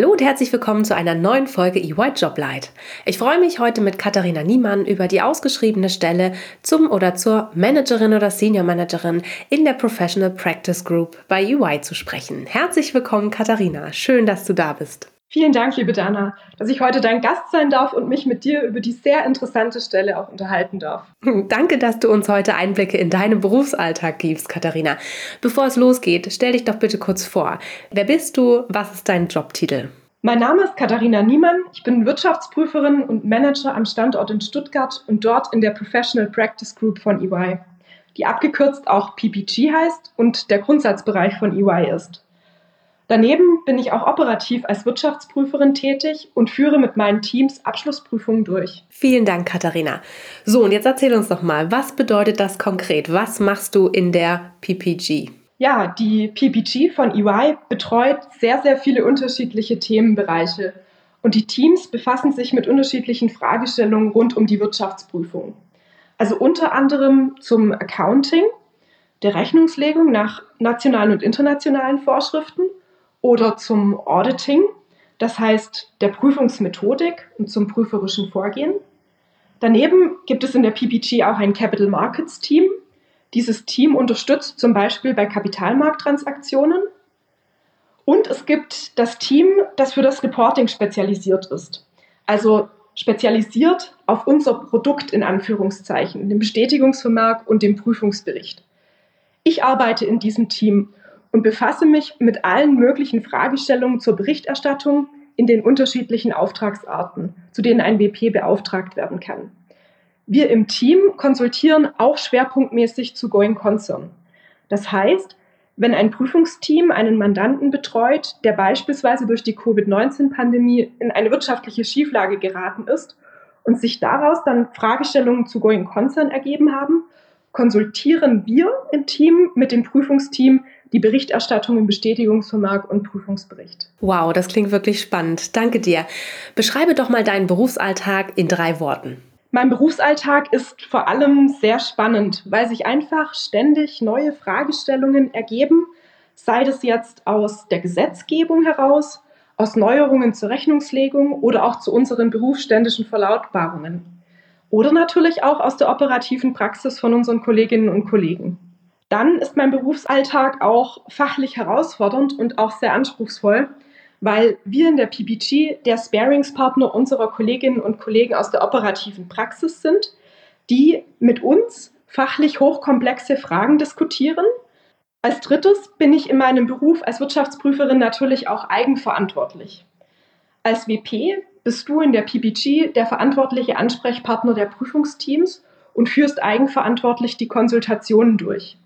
Hallo und herzlich willkommen zu einer neuen Folge EY Joblight. Ich freue mich heute mit Katharina Niemann über die ausgeschriebene Stelle zum oder zur Managerin oder Senior Managerin in der Professional Practice Group bei EY zu sprechen. Herzlich willkommen, Katharina. Schön, dass du da bist. Vielen Dank, liebe Dana, dass ich heute dein Gast sein darf und mich mit dir über die sehr interessante Stelle auch unterhalten darf. Danke, dass du uns heute Einblicke in deinen Berufsalltag gibst, Katharina. Bevor es losgeht, stell dich doch bitte kurz vor. Wer bist du? Was ist dein Jobtitel? Mein Name ist Katharina Niemann. Ich bin Wirtschaftsprüferin und Manager am Standort in Stuttgart und dort in der Professional Practice Group von EY, die abgekürzt auch PPG heißt und der Grundsatzbereich von EY ist. Daneben bin ich auch operativ als Wirtschaftsprüferin tätig und führe mit meinen Teams Abschlussprüfungen durch. Vielen Dank, Katharina. So, und jetzt erzähl uns doch mal, was bedeutet das konkret? Was machst du in der PPG? Ja, die PPG von EY betreut sehr, sehr viele unterschiedliche Themenbereiche. Und die Teams befassen sich mit unterschiedlichen Fragestellungen rund um die Wirtschaftsprüfung. Also unter anderem zum Accounting, der Rechnungslegung nach nationalen und internationalen Vorschriften oder zum Auditing, das heißt der Prüfungsmethodik und zum prüferischen Vorgehen. Daneben gibt es in der PPG auch ein Capital Markets Team. Dieses Team unterstützt zum Beispiel bei Kapitalmarkttransaktionen. Und es gibt das Team, das für das Reporting spezialisiert ist. Also spezialisiert auf unser Produkt in Anführungszeichen, den Bestätigungsvermerk und den Prüfungsbericht. Ich arbeite in diesem Team und befasse mich mit allen möglichen Fragestellungen zur Berichterstattung in den unterschiedlichen Auftragsarten, zu denen ein WP beauftragt werden kann. Wir im Team konsultieren auch schwerpunktmäßig zu Going Concern. Das heißt, wenn ein Prüfungsteam einen Mandanten betreut, der beispielsweise durch die Covid-19-Pandemie in eine wirtschaftliche Schieflage geraten ist und sich daraus dann Fragestellungen zu Going Concern ergeben haben, konsultieren wir im Team mit dem Prüfungsteam die Berichterstattung im Bestätigungsvermerk und Prüfungsbericht. Wow, das klingt wirklich spannend. Danke dir. Beschreibe doch mal deinen Berufsalltag in drei Worten. Mein Berufsalltag ist vor allem sehr spannend, weil sich einfach ständig neue Fragestellungen ergeben, sei das jetzt aus der Gesetzgebung heraus, aus Neuerungen zur Rechnungslegung oder auch zu unseren berufsständischen Verlautbarungen. Oder natürlich auch aus der operativen Praxis von unseren Kolleginnen und Kollegen. Dann ist mein Berufsalltag auch fachlich herausfordernd und auch sehr anspruchsvoll, weil wir in der PPG der Sparingspartner unserer Kolleginnen und Kollegen aus der operativen Praxis sind, die mit uns fachlich hochkomplexe Fragen diskutieren. Als drittes bin ich in meinem Beruf als Wirtschaftsprüferin natürlich auch eigenverantwortlich. Als WP bist du in der PPG der verantwortliche Ansprechpartner der Prüfungsteams und führst eigenverantwortlich die Konsultationen durch.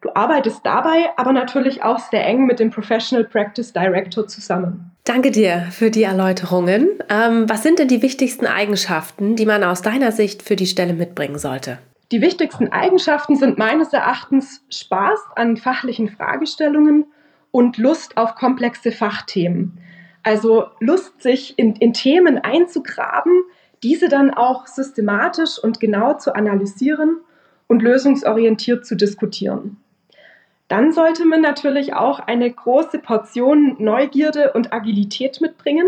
Du arbeitest dabei aber natürlich auch sehr eng mit dem Professional Practice Director zusammen. Danke dir für die Erläuterungen. Ähm, was sind denn die wichtigsten Eigenschaften, die man aus deiner Sicht für die Stelle mitbringen sollte? Die wichtigsten Eigenschaften sind meines Erachtens Spaß an fachlichen Fragestellungen und Lust auf komplexe Fachthemen. Also Lust, sich in, in Themen einzugraben, diese dann auch systematisch und genau zu analysieren und lösungsorientiert zu diskutieren. Dann sollte man natürlich auch eine große Portion Neugierde und Agilität mitbringen,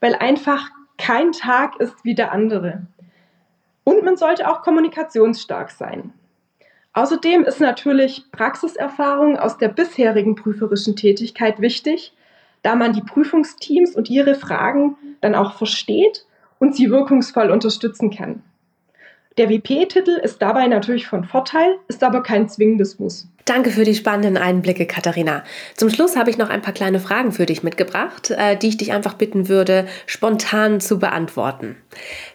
weil einfach kein Tag ist wie der andere. Und man sollte auch kommunikationsstark sein. Außerdem ist natürlich Praxiserfahrung aus der bisherigen prüferischen Tätigkeit wichtig, da man die Prüfungsteams und ihre Fragen dann auch versteht und sie wirkungsvoll unterstützen kann. Der WP-Titel ist dabei natürlich von Vorteil, ist aber kein zwingendes Muss. Danke für die spannenden Einblicke, Katharina. Zum Schluss habe ich noch ein paar kleine Fragen für dich mitgebracht, äh, die ich dich einfach bitten würde, spontan zu beantworten.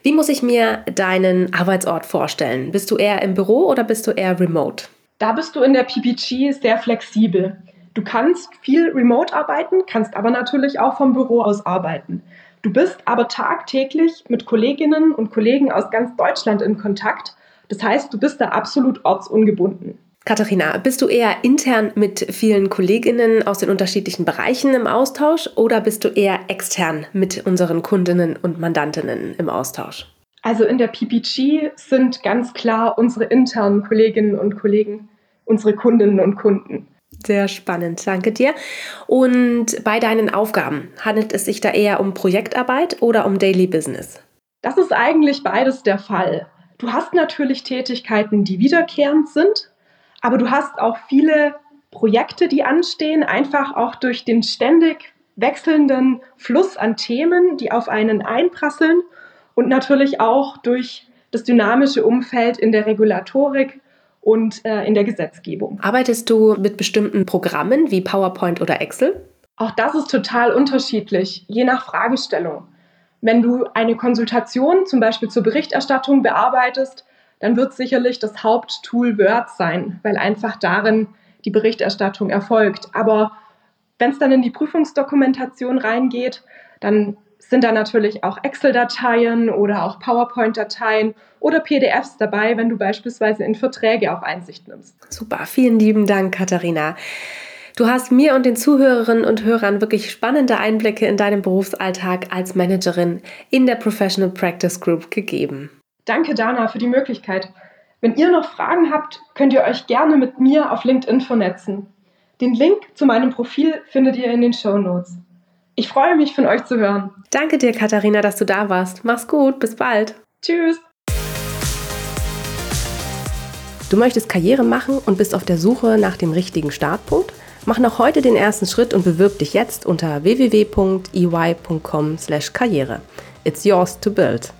Wie muss ich mir deinen Arbeitsort vorstellen? Bist du eher im Büro oder bist du eher remote? Da bist du in der PPG sehr flexibel. Du kannst viel remote arbeiten, kannst aber natürlich auch vom Büro aus arbeiten. Du bist aber tagtäglich mit Kolleginnen und Kollegen aus ganz Deutschland in Kontakt. Das heißt, du bist da absolut ortsungebunden. Katharina, bist du eher intern mit vielen Kolleginnen aus den unterschiedlichen Bereichen im Austausch oder bist du eher extern mit unseren Kundinnen und Mandantinnen im Austausch? Also in der PPG sind ganz klar unsere internen Kolleginnen und Kollegen unsere Kundinnen und Kunden. Sehr spannend, danke dir. Und bei deinen Aufgaben, handelt es sich da eher um Projektarbeit oder um Daily Business? Das ist eigentlich beides der Fall. Du hast natürlich Tätigkeiten, die wiederkehrend sind, aber du hast auch viele Projekte, die anstehen, einfach auch durch den ständig wechselnden Fluss an Themen, die auf einen einprasseln und natürlich auch durch das dynamische Umfeld in der Regulatorik und äh, in der Gesetzgebung. Arbeitest du mit bestimmten Programmen wie PowerPoint oder Excel? Auch das ist total unterschiedlich, je nach Fragestellung. Wenn du eine Konsultation zum Beispiel zur Berichterstattung bearbeitest, dann wird sicherlich das Haupttool Word sein, weil einfach darin die Berichterstattung erfolgt. Aber wenn es dann in die Prüfungsdokumentation reingeht, dann sind da natürlich auch Excel-Dateien oder auch PowerPoint-Dateien oder PDFs dabei, wenn du beispielsweise in Verträge auch Einsicht nimmst. Super, vielen lieben Dank, Katharina. Du hast mir und den Zuhörerinnen und Hörern wirklich spannende Einblicke in deinen Berufsalltag als Managerin in der Professional Practice Group gegeben. Danke, Dana, für die Möglichkeit. Wenn ihr noch Fragen habt, könnt ihr euch gerne mit mir auf LinkedIn vernetzen. Den Link zu meinem Profil findet ihr in den Show Notes. Ich freue mich, von euch zu hören. Danke dir, Katharina, dass du da warst. Mach's gut, bis bald. Tschüss. Du möchtest Karriere machen und bist auf der Suche nach dem richtigen Startpunkt? Mach noch heute den ersten Schritt und bewirb dich jetzt unter www.ey.com/karriere. It's yours to build.